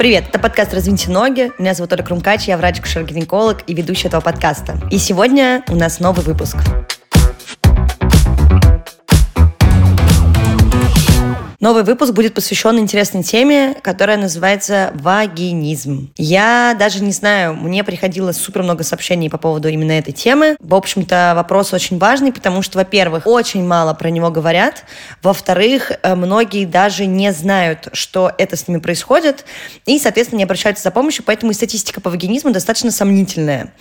Привет, это подкаст «Развиньте ноги». Меня зовут Оля Крумкач, я врач-кушер-гинеколог и ведущая этого подкаста. И сегодня у нас новый выпуск. Новый выпуск будет посвящен интересной теме, которая называется вагинизм. Я даже не знаю, мне приходило супер много сообщений по поводу именно этой темы. В общем-то, вопрос очень важный, потому что, во-первых, очень мало про него говорят. Во-вторых, э, многие даже не знают, что это с ними происходит, и, соответственно, не обращаются за помощью, поэтому и статистика по вагинизму достаточно сомнительная.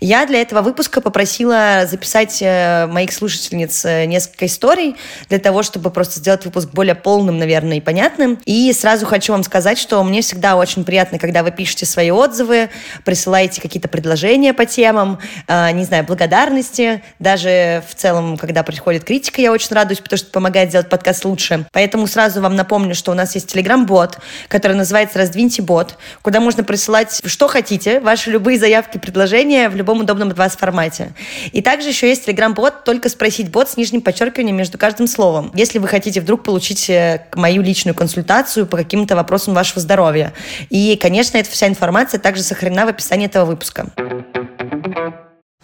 Я для этого выпуска попросила записать э, моих слушательниц э, несколько историй для того, чтобы просто сделать выпуск более полным полным, наверное, и понятным. И сразу хочу вам сказать, что мне всегда очень приятно, когда вы пишете свои отзывы, присылаете какие-то предложения по темам, э, не знаю, благодарности. Даже в целом, когда приходит критика, я очень радуюсь, потому что помогает сделать подкаст лучше. Поэтому сразу вам напомню, что у нас есть телеграм-бот, который называется «Раздвиньте бот», куда можно присылать что хотите, ваши любые заявки, предложения в любом удобном для вас формате. И также еще есть телеграм-бот «Только спросить бот» с нижним подчеркиванием между каждым словом. Если вы хотите вдруг получить э, мою личную консультацию по каким-то вопросам вашего здоровья. И, конечно, эта вся информация также сохранена в описании этого выпуска.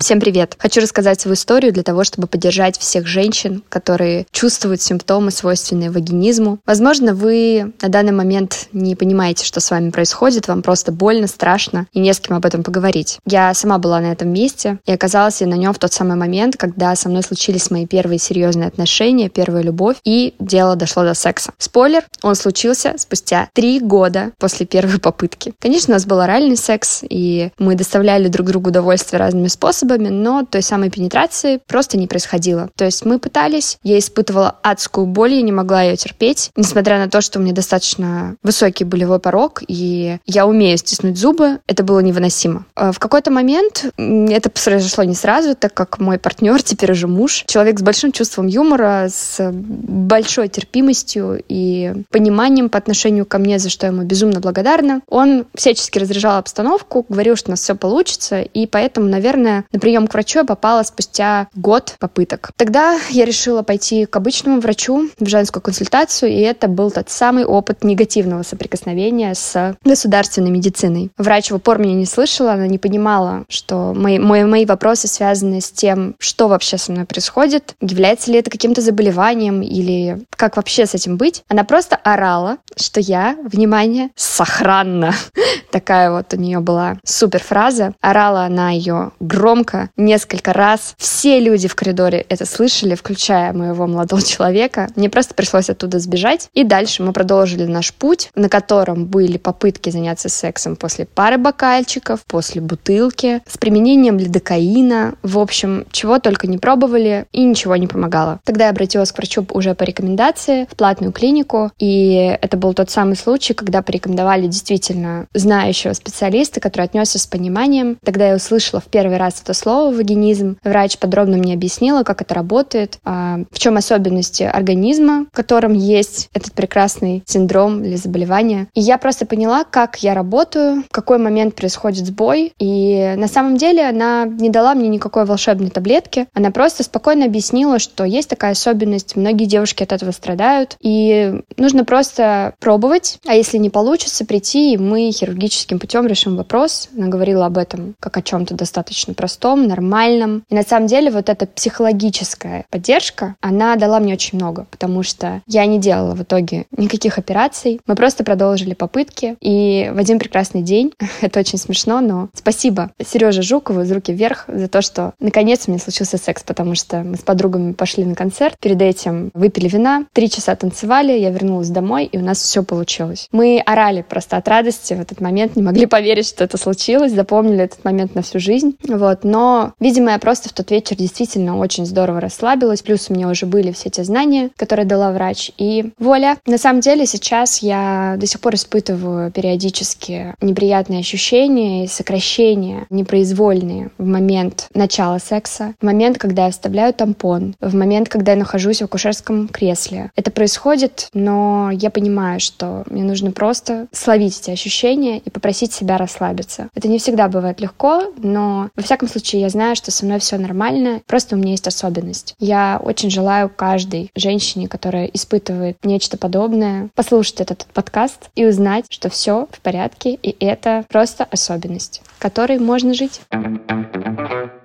Всем привет! Хочу рассказать свою историю для того, чтобы поддержать всех женщин, которые чувствуют симптомы, свойственные вагинизму. Возможно, вы на данный момент не понимаете, что с вами происходит, вам просто больно, страшно и не с кем об этом поговорить. Я сама была на этом месте и оказалась я на нем в тот самый момент, когда со мной случились мои первые серьезные отношения, первая любовь, и дело дошло до секса. Спойлер, он случился спустя три года после первой попытки. Конечно, у нас был оральный секс, и мы доставляли друг другу удовольствие разными способами, способами, но той самой пенетрации просто не происходило. То есть мы пытались, я испытывала адскую боль, я не могла ее терпеть, несмотря на то, что у меня достаточно высокий болевой порог, и я умею стиснуть зубы, это было невыносимо. А в какой-то момент это произошло не сразу, так как мой партнер, теперь уже муж, человек с большим чувством юмора, с большой терпимостью и пониманием по отношению ко мне, за что ему безумно благодарна. Он всячески разряжал обстановку, говорил, что у нас все получится, и поэтому, наверное, на прием к врачу я попала спустя год попыток. Тогда я решила пойти к обычному врачу в женскую консультацию, и это был тот самый опыт негативного соприкосновения с государственной медициной. Врач в упор меня не слышала, она не понимала, что мои, мои, мои вопросы связаны с тем, что вообще со мной происходит, является ли это каким-то заболеванием или как вообще с этим быть. Она просто орала, что я, внимание, сохранна. Такая вот у нее была супер фраза. Орала она ее громко, громко несколько раз. Все люди в коридоре это слышали, включая моего молодого человека. Мне просто пришлось оттуда сбежать. И дальше мы продолжили наш путь, на котором были попытки заняться сексом после пары бокальчиков, после бутылки, с применением лидокаина. В общем, чего только не пробовали, и ничего не помогало. Тогда я обратилась к врачу уже по рекомендации в платную клинику, и это был тот самый случай, когда порекомендовали действительно знающего специалиста, который отнесся с пониманием. Тогда я услышала в первый раз это слово вагинизм. Врач подробно мне объяснила, как это работает, а, в чем особенности организма, в котором есть этот прекрасный синдром или заболевание. И я просто поняла, как я работаю, в какой момент происходит сбой. И на самом деле она не дала мне никакой волшебной таблетки. Она просто спокойно объяснила, что есть такая особенность, многие девушки от этого страдают. И нужно просто пробовать, а если не получится, прийти, и мы хирургическим путем решим вопрос. Она говорила об этом как о чем-то достаточно простом простом, нормальном. И на самом деле вот эта психологическая поддержка, она дала мне очень много, потому что я не делала в итоге никаких операций. Мы просто продолжили попытки. И в один прекрасный день, это очень смешно, но спасибо Сереже Жукову из «Руки вверх» за то, что наконец у меня случился секс, потому что мы с подругами пошли на концерт, перед этим выпили вина, три часа танцевали, я вернулась домой, и у нас все получилось. Мы орали просто от радости в этот момент, не могли поверить, что это случилось, запомнили этот момент на всю жизнь. Вот но, видимо, я просто в тот вечер действительно очень здорово расслабилась, плюс у меня уже были все те знания, которые дала врач, и воля. На самом деле сейчас я до сих пор испытываю периодически неприятные ощущения и сокращения непроизвольные в момент начала секса, в момент, когда я вставляю тампон, в момент, когда я нахожусь в акушерском кресле. Это происходит, но я понимаю, что мне нужно просто словить эти ощущения и попросить себя расслабиться. Это не всегда бывает легко, но во всяком случае случае я знаю, что со мной все нормально, просто у меня есть особенность. Я очень желаю каждой женщине, которая испытывает нечто подобное, послушать этот подкаст и узнать, что все в порядке, и это просто особенность, которой можно жить.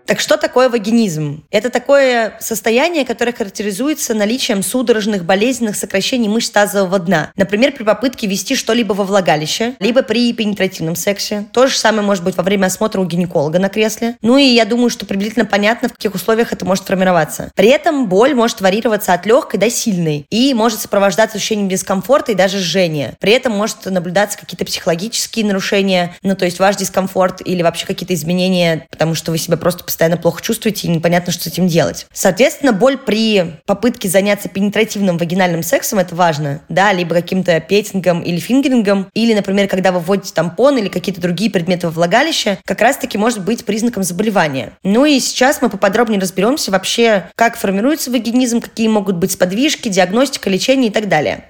Так что такое вагинизм? Это такое состояние, которое характеризуется наличием судорожных болезненных сокращений мышц тазового дна. Например, при попытке ввести что-либо во влагалище, либо при пенетративном сексе. То же самое может быть во время осмотра у гинеколога на кресле. Ну и я думаю, что приблизительно понятно, в каких условиях это может формироваться. При этом боль может варьироваться от легкой до сильной и может сопровождаться ощущением дискомфорта и даже жжения. При этом может наблюдаться какие-то психологические нарушения, ну то есть ваш дискомфорт или вообще какие-то изменения, потому что вы себя просто постоянно плохо чувствуете и непонятно, что с этим делать. Соответственно, боль при попытке заняться пенетративным вагинальным сексом, это важно, да, либо каким-то петингом или фингерингом, или, например, когда вы вводите тампон или какие-то другие предметы во влагалище, как раз-таки может быть признаком заболевания. Ну и сейчас мы поподробнее разберемся вообще, как формируется вагинизм, какие могут быть сподвижки, диагностика, лечение и так далее.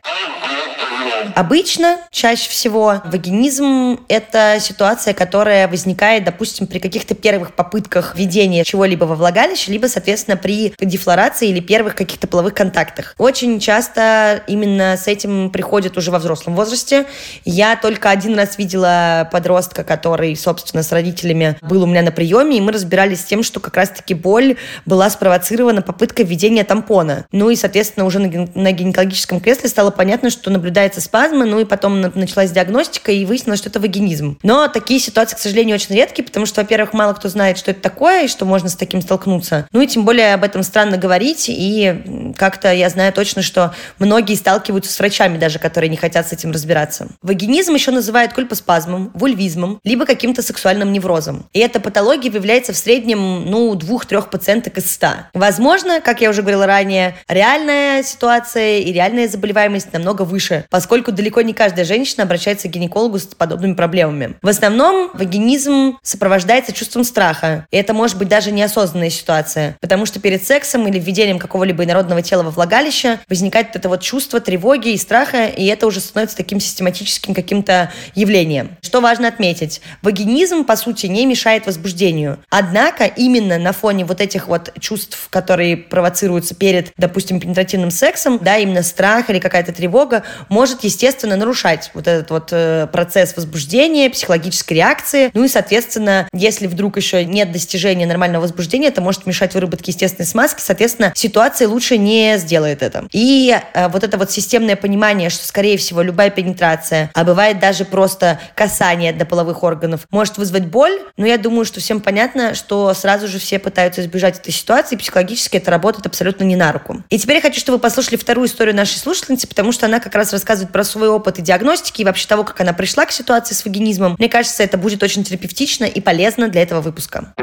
Обычно, чаще всего, вагинизм – это ситуация, которая возникает, допустим, при каких-то первых попытках введения чего-либо во влагалище, либо, соответственно, при дефлорации или первых каких-то половых контактах. Очень часто именно с этим приходят уже во взрослом возрасте. Я только один раз видела подростка, который, собственно, с родителями был у меня на приеме, и мы разбирались с тем, что как раз-таки боль была спровоцирована попыткой введения тампона. Ну и, соответственно, уже на, на гинекологическом кресле стало понятно, что наблюдается спазмы, ну и потом началась диагностика, и выяснилось, что это вагинизм. Но такие ситуации, к сожалению, очень редкие, потому что, во-первых, мало кто знает, что это такое, и что можно с таким столкнуться. Ну и тем более об этом странно говорить, и как-то я знаю точно, что многие сталкиваются с врачами даже, которые не хотят с этим разбираться. Вагинизм еще называют кульпоспазмом, вульвизмом, либо каким-то сексуальным неврозом. И эта патология выявляется в среднем, ну, двух-трех пациенток из ста. Возможно, как я уже говорила ранее, реальная ситуация и реальная заболеваемость намного выше, поскольку поскольку далеко не каждая женщина обращается к гинекологу с подобными проблемами. В основном вагинизм сопровождается чувством страха, и это может быть даже неосознанная ситуация, потому что перед сексом или введением какого-либо инородного тела во влагалище возникает это вот чувство тревоги и страха, и это уже становится таким систематическим каким-то явлением. Что важно отметить, вагинизм, по сути, не мешает возбуждению. Однако именно на фоне вот этих вот чувств, которые провоцируются перед, допустим, пенетративным сексом, да, именно страх или какая-то тревога, может естественно, нарушать вот этот вот э, процесс возбуждения, психологической реакции. Ну и, соответственно, если вдруг еще нет достижения нормального возбуждения, это может мешать выработке естественной смазки. Соответственно, ситуация лучше не сделает это. И э, вот это вот системное понимание, что, скорее всего, любая пенетрация, а бывает даже просто касание до половых органов, может вызвать боль. Но я думаю, что всем понятно, что сразу же все пытаются избежать этой ситуации, психологически это работает абсолютно не на руку. И теперь я хочу, чтобы вы послушали вторую историю нашей слушательницы, потому что она как раз рассказывает про свой опыт и диагностики, и вообще того, как она пришла к ситуации с вагинизмом. Мне кажется, это будет очень терапевтично и полезно для этого выпуска.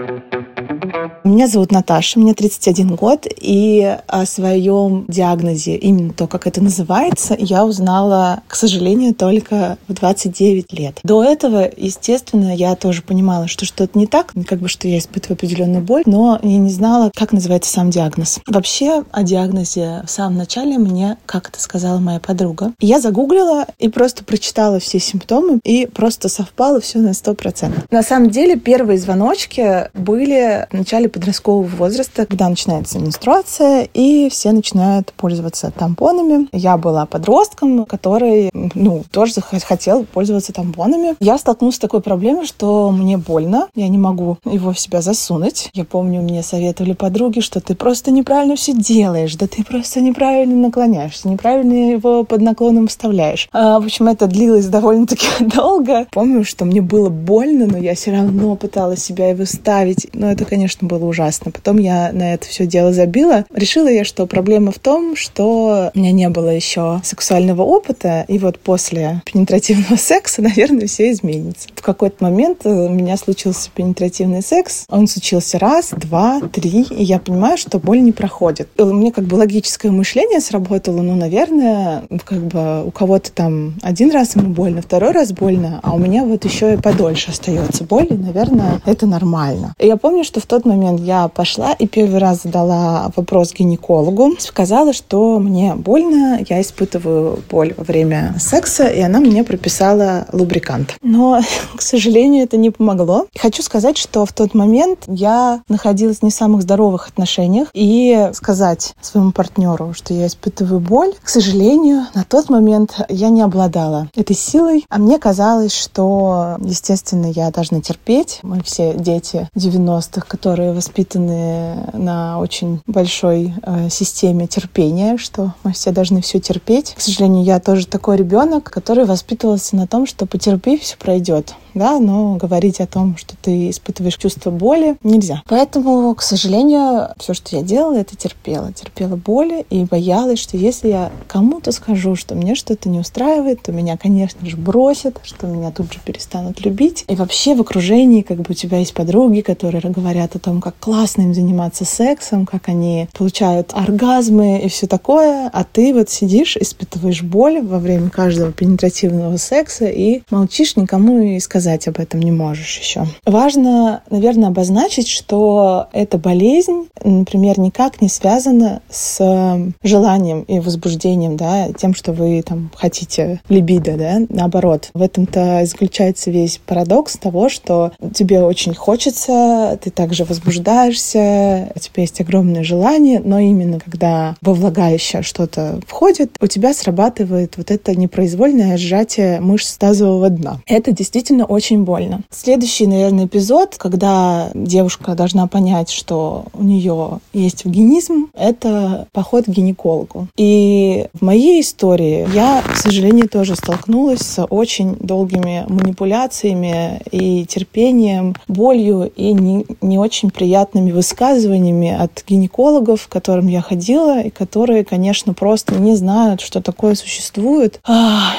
Меня зовут Наташа, мне 31 год, и о своем диагнозе, именно то, как это называется, я узнала, к сожалению, только в 29 лет. До этого, естественно, я тоже понимала, что что-то не так, как бы, что я испытываю определенную боль, но я не знала, как называется сам диагноз. Вообще, о диагнозе в самом начале мне, как это сказала моя подруга, я загуглила и просто прочитала все симптомы, и просто совпало все на 100%. На самом деле, первые звоночки были в начале подросткового возраста, когда начинается менструация, и все начинают пользоваться тампонами. Я была подростком, который, ну, тоже хотел пользоваться тампонами. Я столкнулась с такой проблемой, что мне больно, я не могу его в себя засунуть. Я помню, мне советовали подруги, что ты просто неправильно все делаешь, да ты просто неправильно наклоняешься, неправильно его под наклоном вставляешь. А, в общем, это длилось довольно-таки долго. Помню, что мне было больно, но я все равно пыталась себя его ставить. Но это, конечно, было ужасно. Потом я на это все дело забила. Решила я, что проблема в том, что у меня не было еще сексуального опыта, и вот после пенетративного секса, наверное, все изменится. В какой-то момент э, у меня случился пенетративный секс. Он случился раз, два, три, и я понимаю, что боль не проходит. И мне как бы логическое мышление сработало, ну, наверное, как бы у кого-то там один раз ему больно, второй раз больно, а у меня вот еще и подольше остается боль, и, наверное, это нормально. И я помню, что в тот момент момент я пошла и первый раз задала вопрос гинекологу. Сказала, что мне больно, я испытываю боль во время секса, и она мне прописала лубрикант. Но, к сожалению, это не помогло. Хочу сказать, что в тот момент я находилась в не самых здоровых отношениях, и сказать своему партнеру, что я испытываю боль, к сожалению, на тот момент я не обладала этой силой, а мне казалось, что, естественно, я должна терпеть. Мы все дети 90-х, которые воспитаны на очень большой э, системе терпения, что мы все должны все терпеть. К сожалению, я тоже такой ребенок, который воспитывался на том, что потерпи, все пройдет да, но говорить о том, что ты испытываешь чувство боли, нельзя. Поэтому, к сожалению, все, что я делала, это терпела. Терпела боли и боялась, что если я кому-то скажу, что мне что-то не устраивает, то меня, конечно же, бросят, что меня тут же перестанут любить. И вообще в окружении как бы у тебя есть подруги, которые говорят о том, как классно им заниматься сексом, как они получают оргазмы и все такое, а ты вот сидишь, испытываешь боль во время каждого пенетративного секса и молчишь, никому и сказать сказать об этом не можешь еще. Важно, наверное, обозначить, что эта болезнь, например, никак не связана с эм, желанием и возбуждением, да, тем, что вы там хотите либидо, да, наоборот. В этом-то заключается весь парадокс того, что тебе очень хочется, ты также возбуждаешься, у тебя есть огромное желание, но именно когда во влагалище что-то входит, у тебя срабатывает вот это непроизвольное сжатие мышц тазового дна. Это действительно очень больно. Следующий, наверное, эпизод, когда девушка должна понять, что у нее есть вагинизм, это поход к гинекологу. И в моей истории я, к сожалению, тоже столкнулась с очень долгими манипуляциями и терпением, болью и не, не очень приятными высказываниями от гинекологов, к которым я ходила, и которые, конечно, просто не знают, что такое существует.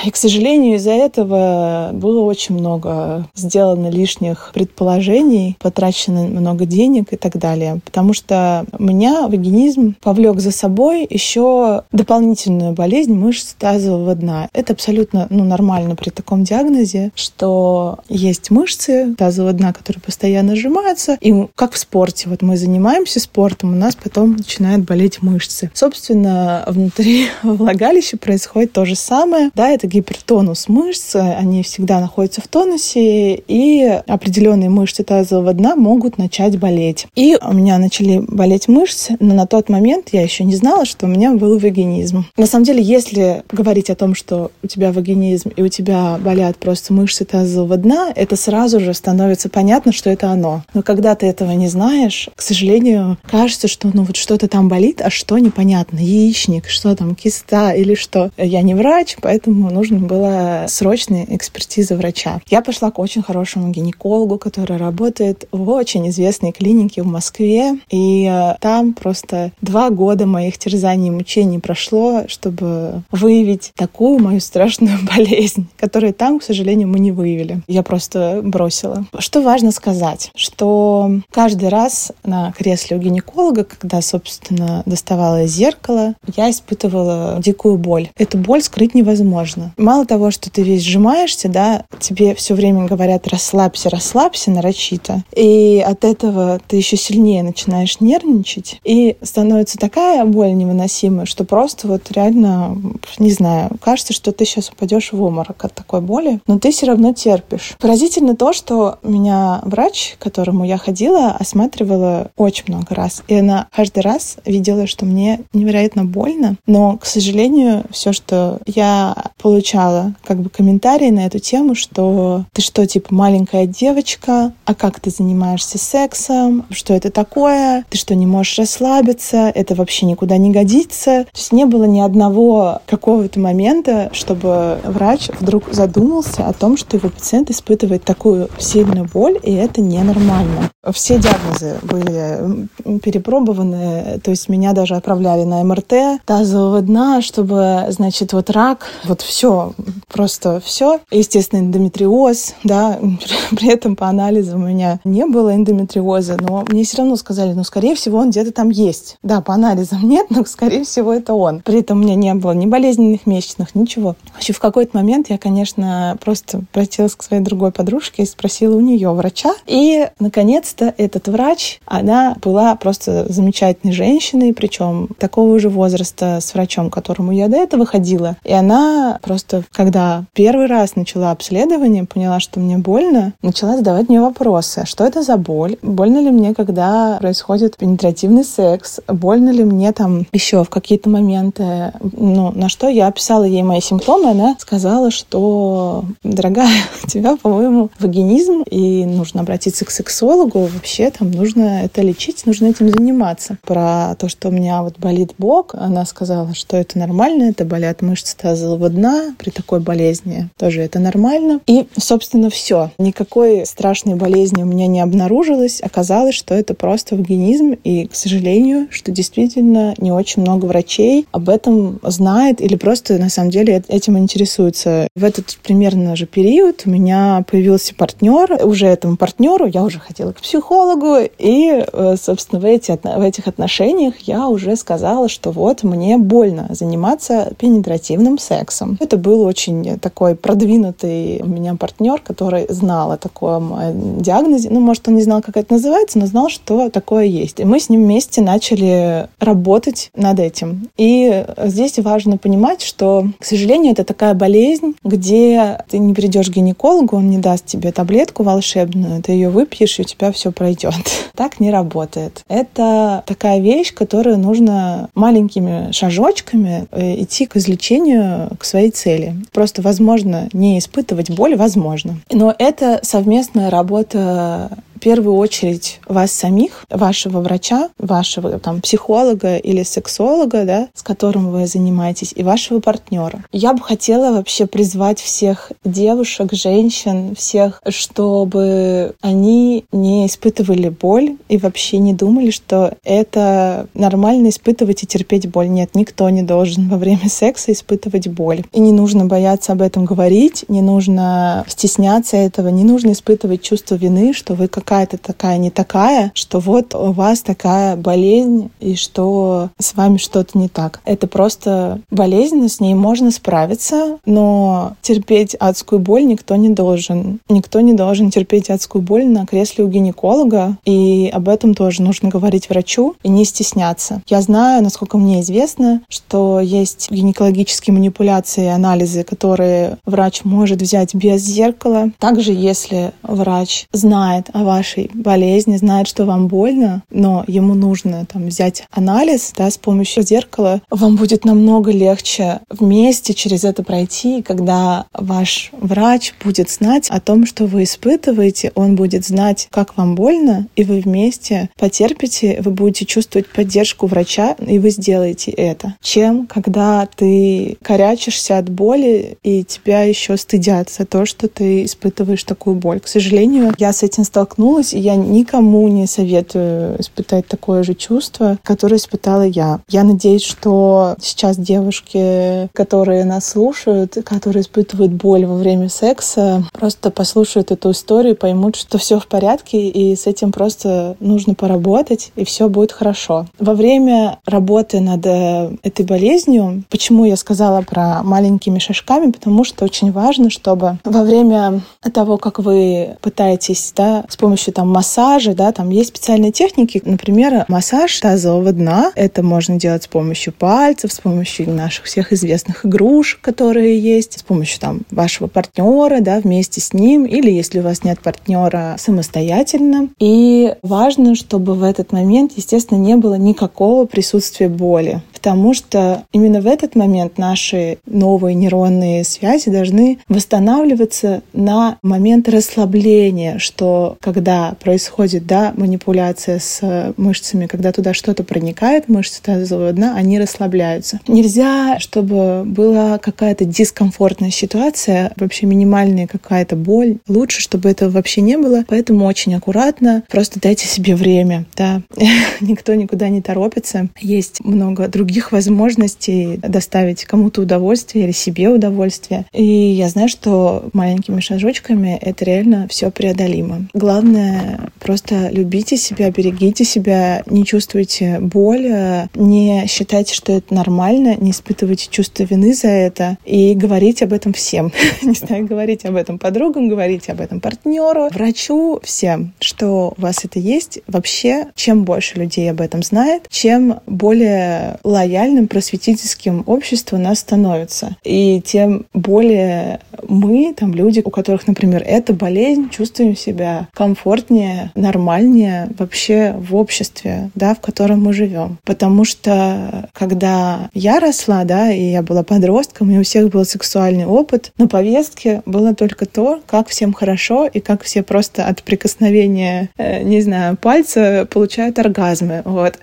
И, к сожалению, из-за этого было очень много сделано лишних предположений, потрачено много денег и так далее. Потому что меня вагинизм повлек за собой еще дополнительную болезнь мышц тазового дна. Это абсолютно ну, нормально при таком диагнозе, что есть мышцы тазового дна, которые постоянно сжимаются. И как в спорте. Вот мы занимаемся спортом, у нас потом начинают болеть мышцы. Собственно, внутри влагалища происходит то же самое. Да, это гипертонус мышц, они всегда находятся в тонусе, тонусе, и определенные мышцы тазового дна могут начать болеть. И у меня начали болеть мышцы, но на тот момент я еще не знала, что у меня был вагинизм. На самом деле, если говорить о том, что у тебя вагинизм и у тебя болят просто мышцы тазового дна, это сразу же становится понятно, что это оно. Но когда ты этого не знаешь, к сожалению, кажется, что ну вот что-то там болит, а что непонятно. Яичник, что там, киста или что. Я не врач, поэтому нужно было срочная экспертиза врача. Я пошла пошла к очень хорошему гинекологу, который работает в очень известной клинике в Москве. И э, там просто два года моих терзаний и мучений прошло, чтобы выявить такую мою страшную болезнь, которую там, к сожалению, мы не выявили. Я просто бросила. Что важно сказать, что каждый раз на кресле у гинеколога, когда, собственно, доставала зеркало, я испытывала дикую боль. Эту боль скрыть невозможно. Мало того, что ты весь сжимаешься, да, тебе все время время говорят «расслабься, расслабься» нарочито. И от этого ты еще сильнее начинаешь нервничать. И становится такая боль невыносимая, что просто вот реально, не знаю, кажется, что ты сейчас упадешь в обморок от такой боли, но ты все равно терпишь. Поразительно то, что меня врач, к которому я ходила, осматривала очень много раз. И она каждый раз видела, что мне невероятно больно. Но, к сожалению, все, что я получала, как бы комментарии на эту тему, что ты что, типа, маленькая девочка, а как ты занимаешься сексом, что это такое, ты что, не можешь расслабиться, это вообще никуда не годится. То есть не было ни одного какого-то момента, чтобы врач вдруг задумался о том, что его пациент испытывает такую сильную боль, и это ненормально. Все диагнозы были перепробованы, то есть меня даже отправляли на МРТ тазового дна, чтобы, значит, вот рак, вот все, просто все. Естественно, эндометриоз, да, при этом по анализу у меня не было эндометриоза, но мне все равно сказали, ну, скорее всего, он где-то там есть. Да, по анализам нет, но, скорее всего, это он. При этом у меня не было ни болезненных месячных, ничего. Вообще, в какой-то момент я, конечно, просто обратилась к своей другой подружке и спросила у нее врача. И, наконец-то, этот врач, она была просто замечательной женщиной, причем такого же возраста с врачом, к которому я до этого ходила. И она просто, когда первый раз начала обследование, поняла, что мне больно, начала задавать мне вопросы. Что это за боль? Больно ли мне, когда происходит пенетративный секс? Больно ли мне там еще в какие-то моменты? Ну, на что я описала ей мои симптомы, она сказала, что, дорогая, у тебя, по-моему, вагинизм, и нужно обратиться к сексологу. Вообще там нужно это лечить, нужно этим заниматься. Про то, что у меня вот болит бок, она сказала, что это нормально, это болят мышцы тазового дна при такой болезни. Тоже это нормально. И, собственно, все. Никакой страшной болезни у меня не обнаружилось. Оказалось, что это просто вагинизм. И, к сожалению, что действительно не очень много врачей об этом знает или просто на самом деле этим интересуется. В этот примерно же период у меня появился партнер. Уже этому партнеру я уже хотела к психологу. И, э, собственно, в, эти, в этих отношениях я уже сказала, что вот мне больно заниматься пенетративным сексом. Это был очень такой продвинутый у меня партнер, который знал о таком диагнозе. Ну, может, он не знал, как это называется, но знал, что такое есть. И мы с ним вместе начали работать над этим. И здесь важно понимать, что, к сожалению, это такая болезнь, где ты не придешь к гинекологу, он не даст тебе таблетку волшебную, ты ее выпьешь, и у тебя все пройдет. Так не работает. Это такая вещь, которую нужно маленькими шажочками э, идти к излечению, к своей цели. Просто, возможно, не испытывать боль, возможно. Но это совместная работа первую очередь вас самих, вашего врача, вашего там психолога или сексолога, да, с которым вы занимаетесь, и вашего партнера. Я бы хотела вообще призвать всех девушек, женщин, всех, чтобы они не испытывали боль и вообще не думали, что это нормально испытывать и терпеть боль. Нет, никто не должен во время секса испытывать боль. И не нужно бояться об этом говорить, не нужно стесняться этого, не нужно испытывать чувство вины, что вы как какая-то такая не такая, что вот у вас такая болезнь и что с вами что-то не так. Это просто болезнь, с ней можно справиться, но терпеть адскую боль никто не должен. Никто не должен терпеть адскую боль на кресле у гинеколога, и об этом тоже нужно говорить врачу и не стесняться. Я знаю, насколько мне известно, что есть гинекологические манипуляции анализы, которые врач может взять без зеркала. Также, если врач знает о вашей болезни, знает, что вам больно, но ему нужно там взять анализ, да, с помощью зеркала, вам будет намного легче вместе через это пройти, когда ваш врач будет знать о том, что вы испытываете, он будет знать, как вам больно, и вы вместе потерпите, вы будете чувствовать поддержку врача, и вы сделаете это. Чем, когда ты корячишься от боли, и тебя еще стыдят за то, что ты испытываешь такую боль. К сожалению, я с этим столкнулась столкнулась, и я никому не советую испытать такое же чувство, которое испытала я. Я надеюсь, что сейчас девушки, которые нас слушают, которые испытывают боль во время секса, просто послушают эту историю, поймут, что все в порядке, и с этим просто нужно поработать, и все будет хорошо. Во время работы над э, этой болезнью, почему я сказала про маленькими шажками, потому что очень важно, чтобы во время того, как вы пытаетесь да, с помощью помощью там массажа, да, там есть специальные техники, например, массаж тазового дна. Это можно делать с помощью пальцев, с помощью наших всех известных игрушек, которые есть, с помощью там вашего партнера, да, вместе с ним, или если у вас нет партнера, самостоятельно. И важно, чтобы в этот момент, естественно, не было никакого присутствия боли потому что именно в этот момент наши новые нейронные связи должны восстанавливаться на момент расслабления, что когда происходит да, манипуляция с мышцами, когда туда что-то проникает, мышцы тазового дна, они расслабляются. Нельзя, чтобы была какая-то дискомфортная ситуация, вообще минимальная какая-то боль. Лучше, чтобы этого вообще не было, поэтому очень аккуратно, просто дайте себе время. Да. Никто никуда не торопится. Есть много других других возможностей доставить кому-то удовольствие или себе удовольствие. И я знаю, что маленькими шажочками это реально все преодолимо. Главное, просто любите себя, берегите себя, не чувствуйте боль, не считайте, что это нормально, не испытывайте чувство вины за это и говорите об этом всем. Не знаю, говорите об этом подругам, говорите об этом партнеру, врачу, всем, что у вас это есть. Вообще, чем больше людей об этом знает, чем более лояльным просветительским общество нас становится. И тем более мы, там люди, у которых, например, эта болезнь, чувствуем себя комфортнее, нормальнее вообще в обществе, да, в котором мы живем. Потому что когда я росла, да, и я была подростком, и у всех был сексуальный опыт, на повестке было только то, как всем хорошо и как все просто от прикосновения, э, не знаю, пальца получают оргазмы. Вот.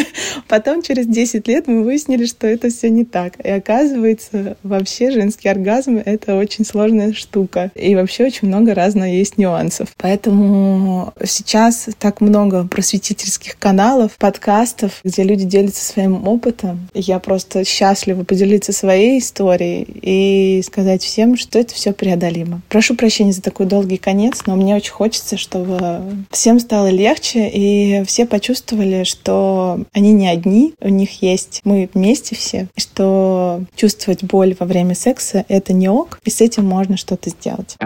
Потом через 10 лет мы выяснили, что это все не так. И оказывается, вообще женский оргазм — это очень сложная штука. И вообще очень много разных есть нюансов. Поэтому сейчас так много просветительских каналов, подкастов, где люди делятся своим опытом. Я просто счастлива поделиться своей историей и сказать всем, что это все преодолимо. Прошу прощения за такой долгий конец, но мне очень хочется, чтобы всем стало легче и все почувствовали, что они не одни, у них есть мы вместе все, что чувствовать боль во время секса — это не ок, и с этим можно что-то сделать.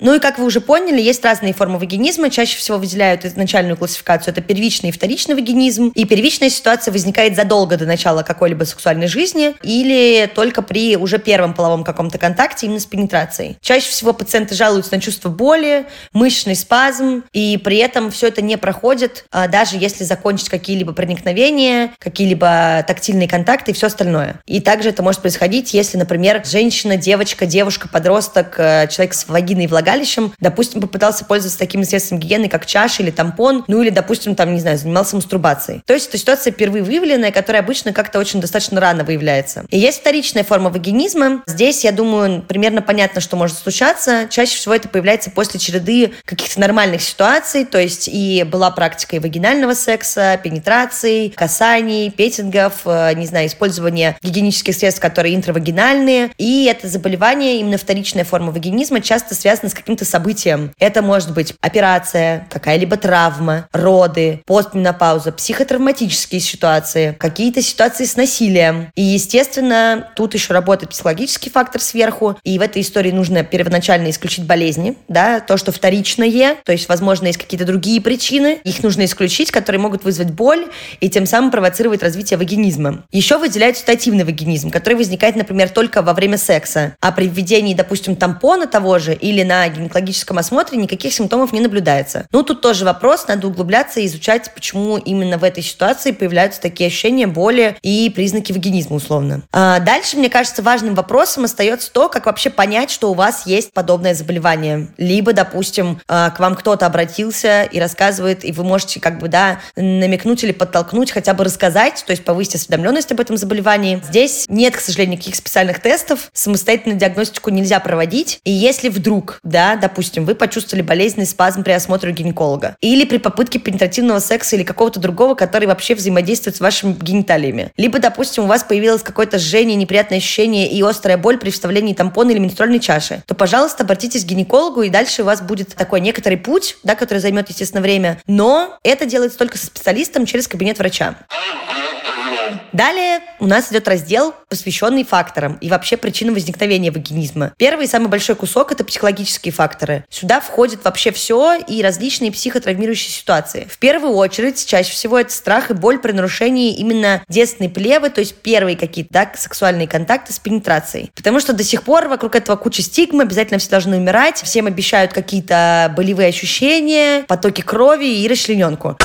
Ну и как вы уже поняли, есть разные формы вагинизма. Чаще всего выделяют изначальную классификацию. Это первичный и вторичный вагинизм. И первичная ситуация возникает задолго до начала какой-либо сексуальной жизни или только при уже первом половом каком-то контакте именно с пенетрацией. Чаще всего пациенты жалуются на чувство боли, мышечный спазм, и при этом все это не проходит, а, даже если закончить какие-либо проникновения, какие-либо тактильные контакты и все остальное. И также это может происходить, если, например, женщина, девочка, девушка, подросток, э, человек с вагиной и влагалищем влагалищем, допустим, попытался пользоваться такими средствами гигиены, как чаша или тампон, ну или, допустим, там, не знаю, занимался мастурбацией. То есть это ситуация впервые выявленная, которая обычно как-то очень достаточно рано выявляется. И есть вторичная форма вагинизма. Здесь, я думаю, примерно понятно, что может случаться. Чаще всего это появляется после череды каких-то нормальных ситуаций, то есть и была практика и вагинального секса, пенетрации, касаний, петингов, э, не знаю, использования гигиенических средств, которые интравагинальные. И это заболевание, именно вторичная форма вагинизма, часто связано с каким-то событием. Это может быть операция, какая-либо травма, роды, постменопауза, психотравматические ситуации, какие-то ситуации с насилием. И, естественно, тут еще работает психологический фактор сверху. И в этой истории нужно первоначально исключить болезни, да, то, что вторичное, то есть, возможно, есть какие-то другие причины, их нужно исключить, которые могут вызвать боль и тем самым провоцировать развитие вагинизма. Еще выделяют ситуативный вагинизм, который возникает, например, только во время секса. А при введении, допустим, тампона того же или на гинекологическом осмотре никаких симптомов не наблюдается. Ну, тут тоже вопрос, надо углубляться и изучать, почему именно в этой ситуации появляются такие ощущения боли и признаки вагинизма, условно. А дальше, мне кажется, важным вопросом остается то, как вообще понять, что у вас есть подобное заболевание. Либо, допустим, а, к вам кто-то обратился и рассказывает, и вы можете как бы, да, намекнуть или подтолкнуть, хотя бы рассказать, то есть повысить осведомленность об этом заболевании. Здесь нет, к сожалению, никаких специальных тестов, самостоятельно диагностику нельзя проводить. И если вдруг, да, да, допустим, вы почувствовали болезненный спазм при осмотре гинеколога, или при попытке пенетративного секса или какого-то другого, который вообще взаимодействует с вашими гениталиями. Либо, допустим, у вас появилось какое-то жжение, неприятное ощущение и острая боль при вставлении тампона или менструальной чаши, то, пожалуйста, обратитесь к гинекологу, и дальше у вас будет такой некоторый путь, да, который займет, естественно, время, но это делается только со специалистом через кабинет врача. Далее у нас идет раздел, посвященный факторам и вообще причинам возникновения вагинизма. Первый и самый большой кусок – это психологические факторы. Сюда входит вообще все и различные психотравмирующие ситуации. В первую очередь, чаще всего это страх и боль при нарушении именно детственной плевы, то есть первые какие-то да, сексуальные контакты с пенетрацией. Потому что до сих пор вокруг этого куча стигмы, обязательно все должны умирать, всем обещают какие-то болевые ощущения, потоки крови и расчлененку.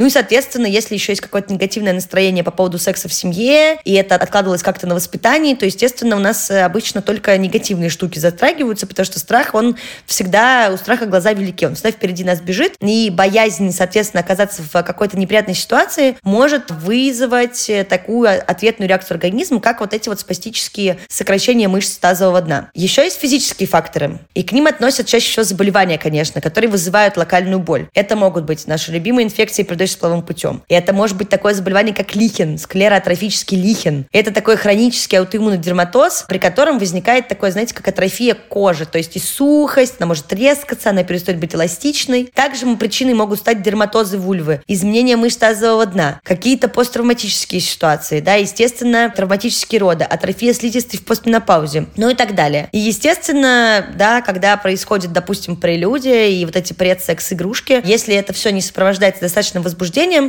Ну и, соответственно, если еще есть какое-то негативное настроение по поводу секса в семье, и это откладывалось как-то на воспитании, то, естественно, у нас э, обычно только негативные штуки затрагиваются, потому что страх, он всегда, у страха глаза велики, он всегда впереди нас бежит, и боязнь, соответственно, оказаться в какой-то неприятной ситуации может вызвать э, такую ответную реакцию организма, как вот эти вот спастические сокращения мышц тазового дна. Еще есть физические факторы, и к ним относят чаще всего заболевания, конечно, которые вызывают локальную боль. Это могут быть наши любимые инфекции, передающие половым путем. И это может быть такое заболевание, как лихин, склеротрофический лихин. Это такой хронический аутоиммунный дерматоз, при котором возникает такое, знаете, как атрофия кожи, то есть и сухость, она может трескаться, она перестает быть эластичной. Также причиной могут стать дерматозы вульвы, изменения мышц тазового дна, какие-то посттравматические ситуации, да, естественно, травматические роды, атрофия слизистой в постменопаузе, ну и так далее. И, естественно, да, когда происходит, допустим, прелюдия и вот эти предсекс-игрушки, если это все не сопровождается достаточным возбуждением,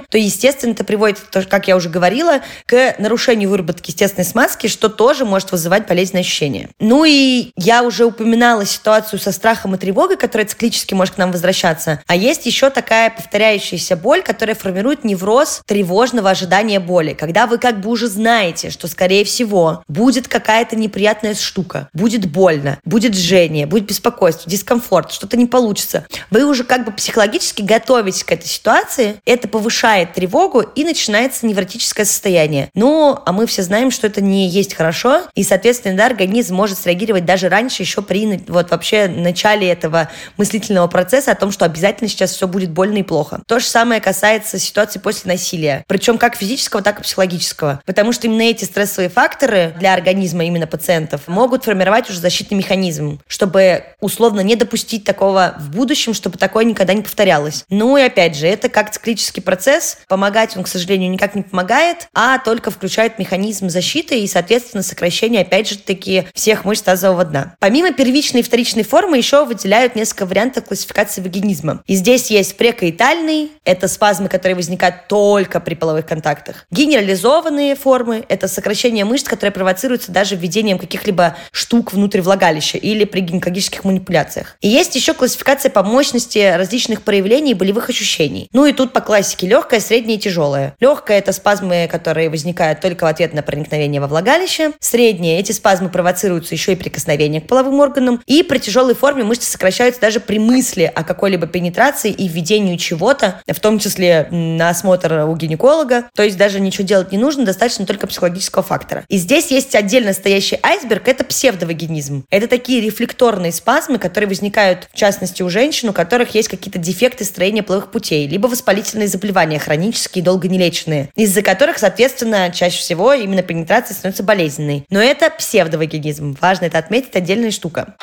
то, естественно, это приводит, как я уже говорила, к нарушению выработки естественной смазки, что тоже может вызывать болезненные ощущения. Ну и я уже упоминала ситуацию со страхом и тревогой, которая циклически может к нам возвращаться. А есть еще такая повторяющаяся боль, которая формирует невроз тревожного ожидания боли. Когда вы как бы уже знаете, что, скорее всего, будет какая-то неприятная штука, будет больно, будет жжение, будет беспокойство, дискомфорт, что-то не получится. Вы уже как бы психологически готовитесь к этой ситуации, это повышает тревогу и начинается невротическое состояние. Ну, а мы все знаем, что это не есть хорошо, и, соответственно, да, организм может среагировать даже раньше, еще при вот вообще начале этого мыслительного процесса о том, что обязательно сейчас все будет больно и плохо. То же самое касается ситуации после насилия, причем как физического, так и психологического, потому что именно эти стрессовые факторы для организма именно пациентов могут формировать уже защитный механизм, чтобы условно не допустить такого в будущем, чтобы такое никогда не повторялось. Ну и опять же, это как циклический процесс, помогать он, к сожалению, никак не помогает, а только включает механизм защиты и, соответственно, сокращение, опять же, таки всех мышц тазового дна. Помимо первичной и вторичной формы еще выделяют несколько вариантов классификации вагинизма. И здесь есть прекоитальный, это спазмы, которые возникают только при половых контактах. Генерализованные формы – это сокращение мышц, которые провоцируются даже введением каких-либо штук внутрь влагалища или при гинекологических манипуляциях. И есть еще классификация по мощности различных проявлений болевых ощущений. Ну и тут по классике легкое, среднее и тяжелое. Легкое – это спазмы, которые возникают только в ответ на проникновение во влагалище. Среднее – эти спазмы провоцируются еще и прикосновением к половым органам. И при тяжелой форме мышцы сокращаются даже при мысли о какой-либо пенетрации и введению чего-то, в том числе на осмотр у гинеколога. То есть даже ничего делать не нужно, достаточно только психологического фактора. И здесь есть отдельно стоящий айсберг – это псевдовагинизм. Это такие рефлекторные спазмы, которые возникают, в частности, у женщин, у которых есть какие-то дефекты строения половых путей, либо воспалительные заболевания, хронические, долго не леченные, из-за которых, соответственно, чаще всего именно пенетрация становится болезненной. Но это псевдовагинизм. Важно это отметить, отдельная штука.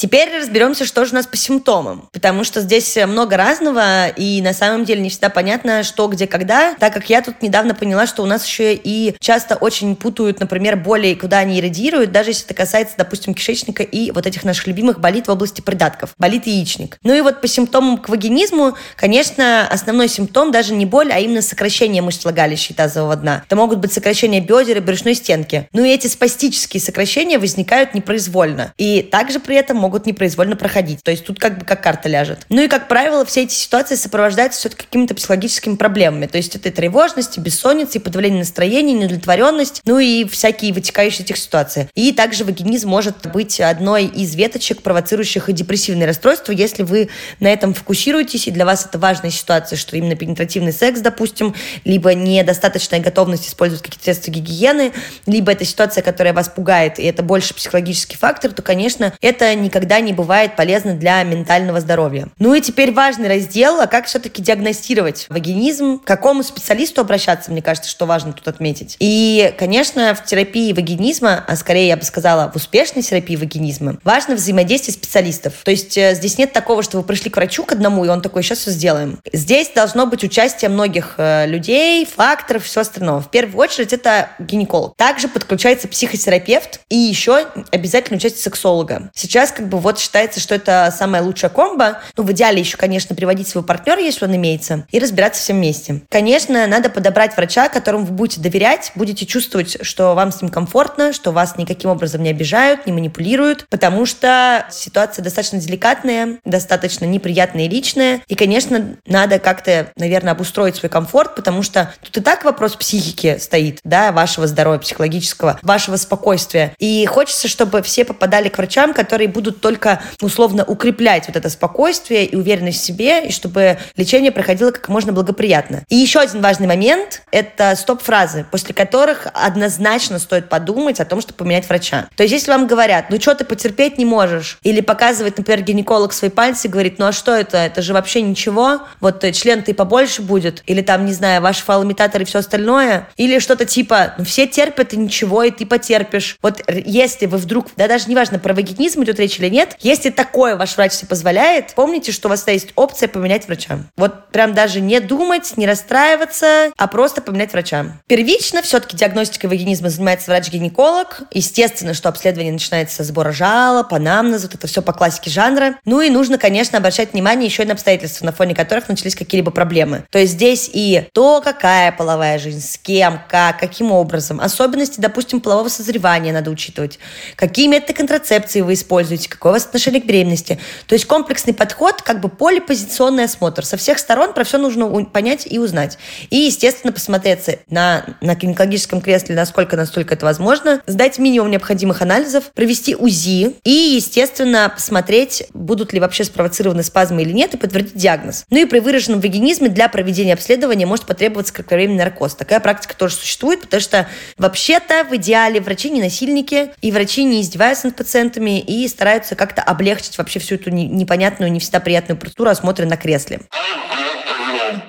Теперь разберемся, что же у нас по симптомам, потому что здесь много разного, и на самом деле не всегда понятно, что, где, когда, так как я тут недавно поняла, что у нас еще и часто очень путают, например, боли, куда они иррадиируют, даже если это касается, допустим, кишечника и вот этих наших любимых болит в области придатков, болит яичник. Ну и вот по симптомам к вагинизму, конечно, основной симптом даже не боль, а именно сокращение мышц влагалища и тазового дна. Это могут быть сокращения бедер и брюшной стенки. Ну и эти спастические сокращения возникают непроизвольно. И также при этом могут могут непроизвольно проходить. То есть тут как бы как карта ляжет. Ну и, как правило, все эти ситуации сопровождаются все-таки какими-то психологическими проблемами. То есть это тревожность, бессонница, и подавление настроения, неудовлетворенность, ну и всякие вытекающие этих ситуации. И также вагинизм может быть одной из веточек, провоцирующих и депрессивные расстройства, если вы на этом фокусируетесь, и для вас это важная ситуация, что именно пенетративный секс, допустим, либо недостаточная готовность использовать какие-то средства гигиены, либо это ситуация, которая вас пугает, и это больше психологический фактор, то, конечно, это никогда никогда не бывает полезно для ментального здоровья. Ну и теперь важный раздел, а как все-таки диагностировать вагинизм, к какому специалисту обращаться, мне кажется, что важно тут отметить. И, конечно, в терапии вагинизма, а скорее я бы сказала в успешной терапии вагинизма, важно взаимодействие специалистов. То есть э, здесь нет такого, что вы пришли к врачу к одному, и он такой, сейчас все сделаем. Здесь должно быть участие многих э, людей, факторов, все остальное. В первую очередь это гинеколог. Также подключается психотерапевт и еще обязательно участие сексолога. Сейчас как бы вот считается, что это самая лучшая комбо. Ну, в идеале еще, конечно, приводить своего партнера, если он имеется, и разбираться всем вместе. Конечно, надо подобрать врача, которому вы будете доверять, будете чувствовать, что вам с ним комфортно, что вас никаким образом не обижают, не манипулируют, потому что ситуация достаточно деликатная, достаточно неприятная и личная. И, конечно, надо как-то, наверное, обустроить свой комфорт, потому что тут и так вопрос психики стоит, да, вашего здоровья психологического, вашего спокойствия. И хочется, чтобы все попадали к врачам, которые будут только условно укреплять вот это спокойствие и уверенность в себе, и чтобы лечение проходило как можно благоприятно. И еще один важный момент – это стоп-фразы, после которых однозначно стоит подумать о том, чтобы поменять врача. То есть, если вам говорят, ну что ты потерпеть не можешь, или показывает, например, гинеколог свои пальцы и говорит, ну а что это, это же вообще ничего, вот э, член-то и побольше будет, или там, не знаю, ваш фалоимитатор и все остальное, или что-то типа, ну все терпят и ничего, и ты потерпишь. Вот если вы вдруг, да даже неважно, про вагинизм идет речь или нет, если такое ваш врач себе позволяет, помните, что у вас есть опция поменять врача. Вот прям даже не думать, не расстраиваться, а просто поменять врача. Первично все-таки диагностикой вагинизма занимается врач-гинеколог. Естественно, что обследование начинается с сбора жалоб, анамнеза, вот это все по классике жанра. Ну и нужно, конечно, обращать внимание еще и на обстоятельства, на фоне которых начались какие-либо проблемы. То есть здесь и то, какая половая жизнь, с кем, как, каким образом. Особенности, допустим, полового созревания надо учитывать. Какие методы контрацепции вы используете, какое у вас отношение к беременности. То есть комплексный подход, как бы полипозиционный осмотр. Со всех сторон про все нужно понять и узнать. И, естественно, посмотреться на, на гинекологическом кресле, насколько настолько это возможно, сдать минимум необходимых анализов, провести УЗИ и, естественно, посмотреть, будут ли вообще спровоцированы спазмы или нет, и подтвердить диагноз. Ну и при выраженном вагинизме для проведения обследования может потребоваться кратковременный наркоз. Такая практика тоже существует, потому что вообще-то в идеале врачи не насильники, и врачи не издеваются над пациентами и стараются как-то облегчить вообще всю эту непонятную, не всегда приятную процедуру осмотра на кресле.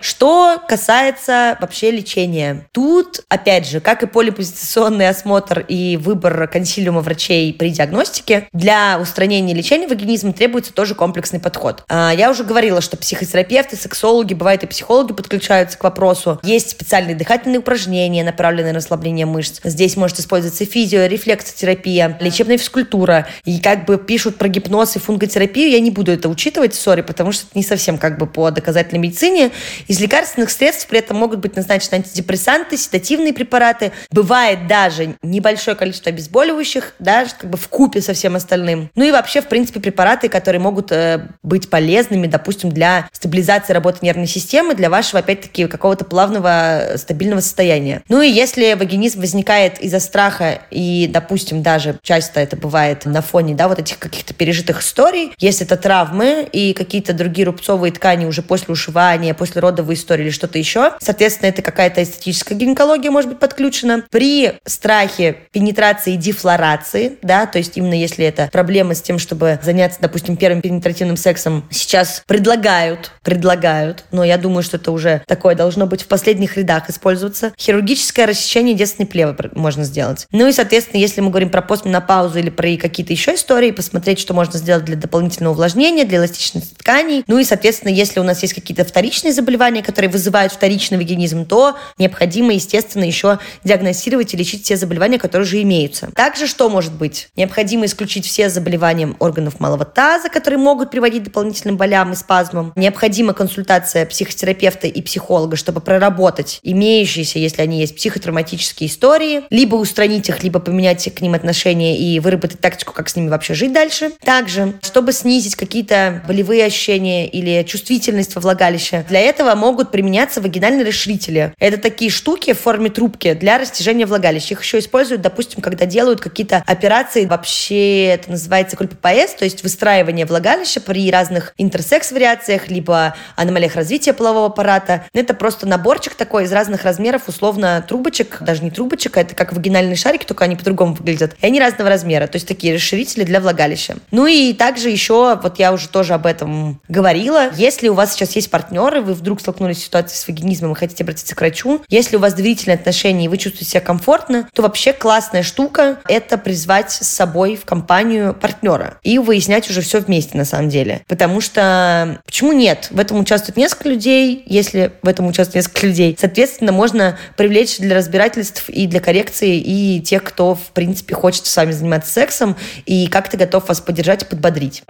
Что касается вообще лечения. Тут, опять же, как и полипозиционный осмотр и выбор консилиума врачей при диагностике, для устранения лечения вагинизма требуется тоже комплексный подход. А, я уже говорила, что психотерапевты, сексологи, бывает и психологи подключаются к вопросу. Есть специальные дыхательные упражнения, направленные на расслабление мышц. Здесь может использоваться физио, рефлексотерапия, лечебная физкультура. И как бы пишут про гипноз и фунготерапию, я не буду это учитывать, сори, потому что это не совсем как бы по доказательной медицине. Из лекарственных средств при этом могут быть назначены антидепрессанты, седативные препараты. Бывает даже небольшое количество обезболивающих, да, как бы в купе со всем остальным. Ну и вообще, в принципе, препараты, которые могут э, быть полезными, допустим, для стабилизации работы нервной системы, для вашего, опять-таки, какого-то плавного стабильного состояния. Ну и если вагинизм возникает из-за страха и, допустим, даже часто это бывает на фоне, да, вот этих каких-то пережитых историй, если это травмы и какие-то другие рубцовые ткани уже после ушивания, после родовой истории или что-то еще. Соответственно, это какая-то эстетическая гинекология может быть подключена. При страхе пенетрации и дефлорации, да, то есть именно если это проблема с тем, чтобы заняться, допустим, первым пенетративным сексом, сейчас предлагают, предлагают, но я думаю, что это уже такое должно быть в последних рядах использоваться. Хирургическое рассечение детственной плевы можно сделать. Ну и, соответственно, если мы говорим про постменопаузу или про какие-то еще истории, посмотреть, что можно сделать для дополнительного увлажнения, для эластичности тканей. Ну и, соответственно, если у нас есть какие-то вторичные заболевания, заболевания, которые вызывают вторичный вагинизм, то необходимо, естественно, еще диагностировать и лечить все заболевания, которые уже имеются. Также что может быть? Необходимо исключить все заболевания органов малого таза, которые могут приводить к дополнительным болям и спазмам. Необходима консультация психотерапевта и психолога, чтобы проработать имеющиеся, если они есть, психотравматические истории, либо устранить их, либо поменять к ним отношения и выработать тактику, как с ними вообще жить дальше. Также, чтобы снизить какие-то болевые ощущения или чувствительность во влагалище, для этого этого могут применяться вагинальные расширители. Это такие штуки в форме трубки для растяжения влагалища. Их еще используют, допустим, когда делают какие-то операции. Вообще это называется КППС, то есть выстраивание влагалища при разных интерсекс-вариациях, либо аномалиях развития полового аппарата. Это просто наборчик такой из разных размеров, условно трубочек, даже не трубочек, а это как вагинальные шарики, только они по-другому выглядят. И они разного размера, то есть такие расширители для влагалища. Ну и также еще, вот я уже тоже об этом говорила, если у вас сейчас есть партнеры, вы вдруг вдруг столкнулись с ситуацией с вагинизмом и хотите обратиться к врачу, если у вас доверительные отношения и вы чувствуете себя комфортно, то вообще классная штука – это призвать с собой в компанию партнера и выяснять уже все вместе на самом деле. Потому что почему нет? В этом участвует несколько людей, если в этом участвует несколько людей. Соответственно, можно привлечь для разбирательств и для коррекции и тех, кто, в принципе, хочет с вами заниматься сексом и как-то готов вас поддержать и подбодрить.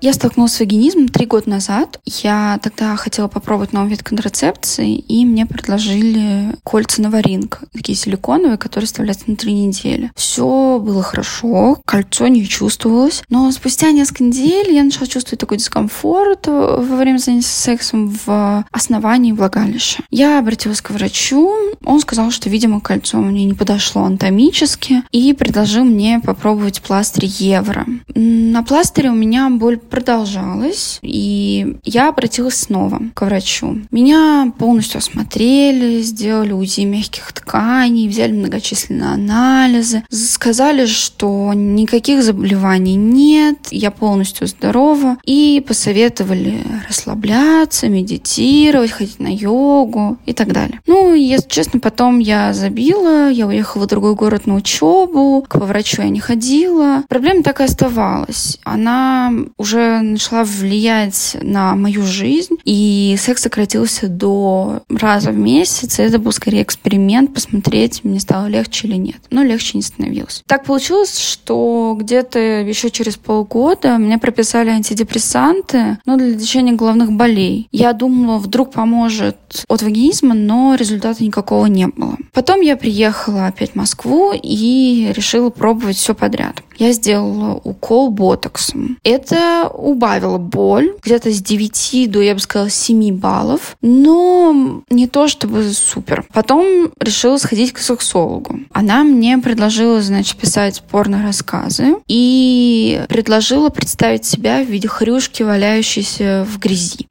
Я столкнулась с вагинизмом три года назад. Я тогда хотела попробовать новый вид контрацепции, и мне предложили кольца Новоринг, такие силиконовые, которые вставляются на три недели. Все было хорошо, кольцо не чувствовалось, но спустя несколько недель я начала чувствовать такой дискомфорт во время занятия сексом в основании влагалища. Я обратилась к врачу, он сказал, что, видимо, кольцо мне не подошло анатомически, и предложил мне попробовать пластырь евро. На пластыре у меня боль продолжалась, и я обратилась снова к врачу. Меня полностью осмотрели, сделали УЗИ мягких тканей, взяли многочисленные анализы, сказали, что никаких заболеваний нет, я полностью здорова, и посоветовали расслабляться, медитировать, ходить на йогу и так далее. Ну, если честно, потом я забила, я уехала в другой город на учебу, к врачу я не ходила. Проблема так и оставалась. Она уже начала влиять на мою жизнь, и секс сократился до раза в месяц. Это был скорее эксперимент, посмотреть, мне стало легче или нет. Но легче не становилось. Так получилось, что где-то еще через полгода мне прописали антидепрессанты, ну, для лечения головных болей. Я думала, вдруг поможет от вагинизма, но результата никакого не было. Потом я приехала опять в Москву и решила пробовать все подряд я сделала укол ботоксом. Это убавило боль где-то с 9 до, я бы сказала, 7 баллов, но не то чтобы супер. Потом решила сходить к сексологу. Она мне предложила, значит, писать порно-рассказы и предложила представить себя в виде хрюшки, валяющейся в грязи.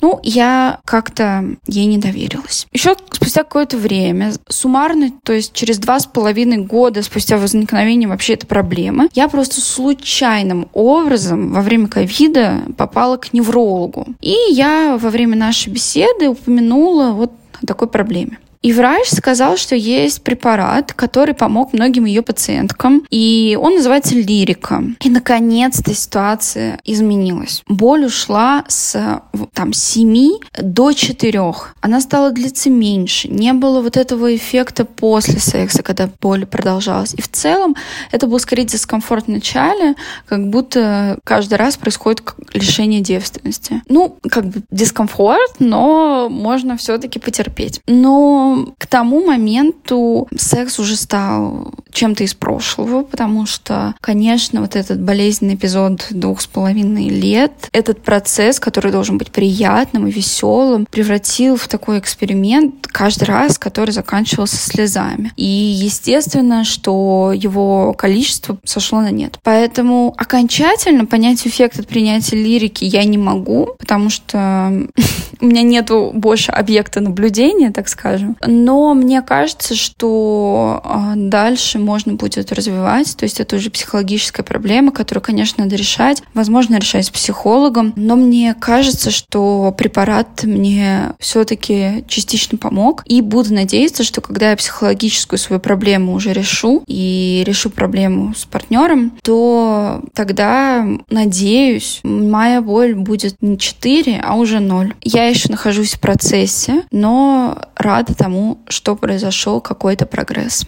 Ну, я как-то ей не доверилась. Еще спустя какое-то время, суммарно, то есть через два с половиной года спустя возникновения вообще этой проблемы, я просто случайным образом во время ковида попала к неврологу. И я во время нашей беседы упомянула вот о такой проблеме. И врач сказал, что есть препарат, который помог многим ее пациенткам, и он называется лирика. И наконец-то ситуация изменилась. Боль ушла с там 7 до 4. Она стала длиться меньше. Не было вот этого эффекта после секса, когда боль продолжалась. И в целом это был скорее дискомфорт в начале, как будто каждый раз происходит лишение девственности. Ну, как бы дискомфорт, но можно все-таки потерпеть. Но к тому моменту секс уже стал чем-то из прошлого, потому что, конечно, вот этот болезненный эпизод двух с половиной лет, этот процесс, который должен быть приятным и веселым, превратил в такой эксперимент каждый раз, который заканчивался слезами. И естественно, что его количество сошло на нет. Поэтому окончательно понять эффект от принятия лирики я не могу, потому что у меня нету больше объекта наблюдения, так скажем. Но мне кажется, что а, дальше можно будет развивать. То есть это уже психологическая проблема, которую, конечно, надо решать. Возможно, решать с психологом. Но мне кажется, что препарат мне все-таки частично помог. И буду надеяться, что когда я психологическую свою проблему уже решу и решу проблему с партнером, то тогда, надеюсь, моя боль будет не 4, а уже 0. Я еще нахожусь в процессе, но рада тому, тому, что произошел какой-то прогресс.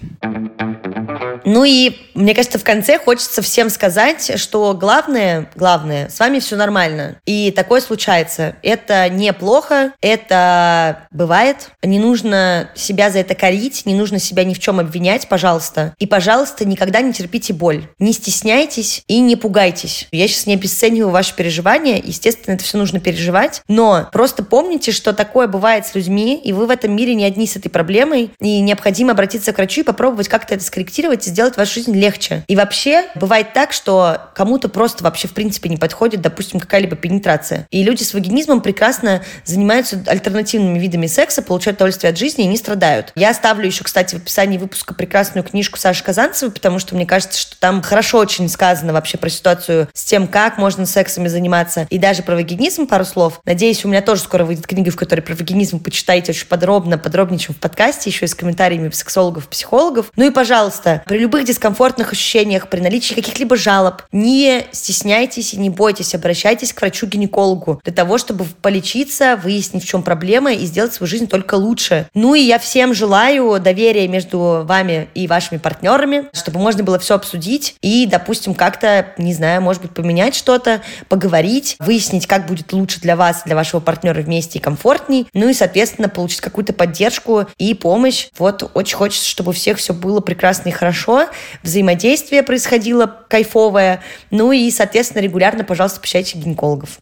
Ну и мне кажется, в конце хочется всем сказать, что главное, главное, с вами все нормально. И такое случается. Это неплохо, это бывает. Не нужно себя за это корить, не нужно себя ни в чем обвинять, пожалуйста. И, пожалуйста, никогда не терпите боль. Не стесняйтесь и не пугайтесь. Я сейчас не обесцениваю ваши переживания. Естественно, это все нужно переживать. Но просто помните, что такое бывает с людьми, и вы в этом мире не одни с этой проблемой. И необходимо обратиться к врачу и попробовать как-то это скорректировать и сделать вашу жизнь легче. И вообще бывает так, что кому-то просто вообще в принципе не подходит, допустим, какая-либо пенетрация. И люди с вагинизмом прекрасно занимаются альтернативными видами секса, получают удовольствие от жизни и не страдают. Я оставлю еще, кстати, в описании выпуска прекрасную книжку Саши Казанцевой, потому что мне кажется, что там хорошо очень сказано вообще про ситуацию с тем, как можно сексами заниматься, и даже про вагинизм пару слов. Надеюсь, у меня тоже скоро выйдет книга, в которой про вагинизм почитаете очень подробно, подробнее, чем в подкасте, еще и с комментариями сексологов, психологов. Ну и, пожалуйста, При любых дискомфортных ощущениях, при наличии каких-либо жалоб, не стесняйтесь и не бойтесь, обращайтесь к врачу-гинекологу для того, чтобы полечиться, выяснить, в чем проблема и сделать свою жизнь только лучше. Ну и я всем желаю доверия между вами и вашими партнерами, чтобы можно было все обсудить и, допустим, как-то, не знаю, может быть, поменять что-то, поговорить, выяснить, как будет лучше для вас, для вашего партнера вместе и комфортней, ну и, соответственно, получить какую-то поддержку и помощь. Вот очень хочется, чтобы у всех все было прекрасно и хорошо, взаимодействие происходило кайфовое, ну и, соответственно, регулярно, пожалуйста, посещайте гинекологов.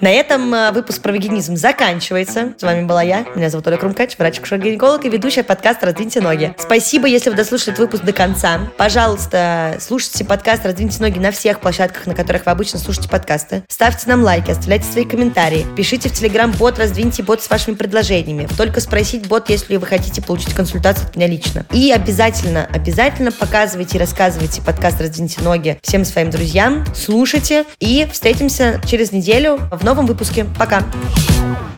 На этом э, выпуск про вегенизм заканчивается. С вами была я. Меня зовут Оля Крумкач, врач-гинеколог и ведущая подкаста «Раздвиньте ноги». Спасибо, если вы дослушали этот выпуск до конца. Пожалуйста, слушайте подкаст «Раздвиньте ноги» на всех площадках, на которых вы обычно слушаете подкасты. Ставьте нам лайки, оставляйте свои комментарии. Пишите в Телеграм бот «Раздвиньте бот» с вашими предложениями. Только спросить бот, если вы хотите получить консультацию от меня лично. И обязательно, обязательно показывайте и рассказывайте подкаст «Раздвиньте ноги» всем своим друзьям. Слушайте и встретимся через неделю в новом выпуске. Пока!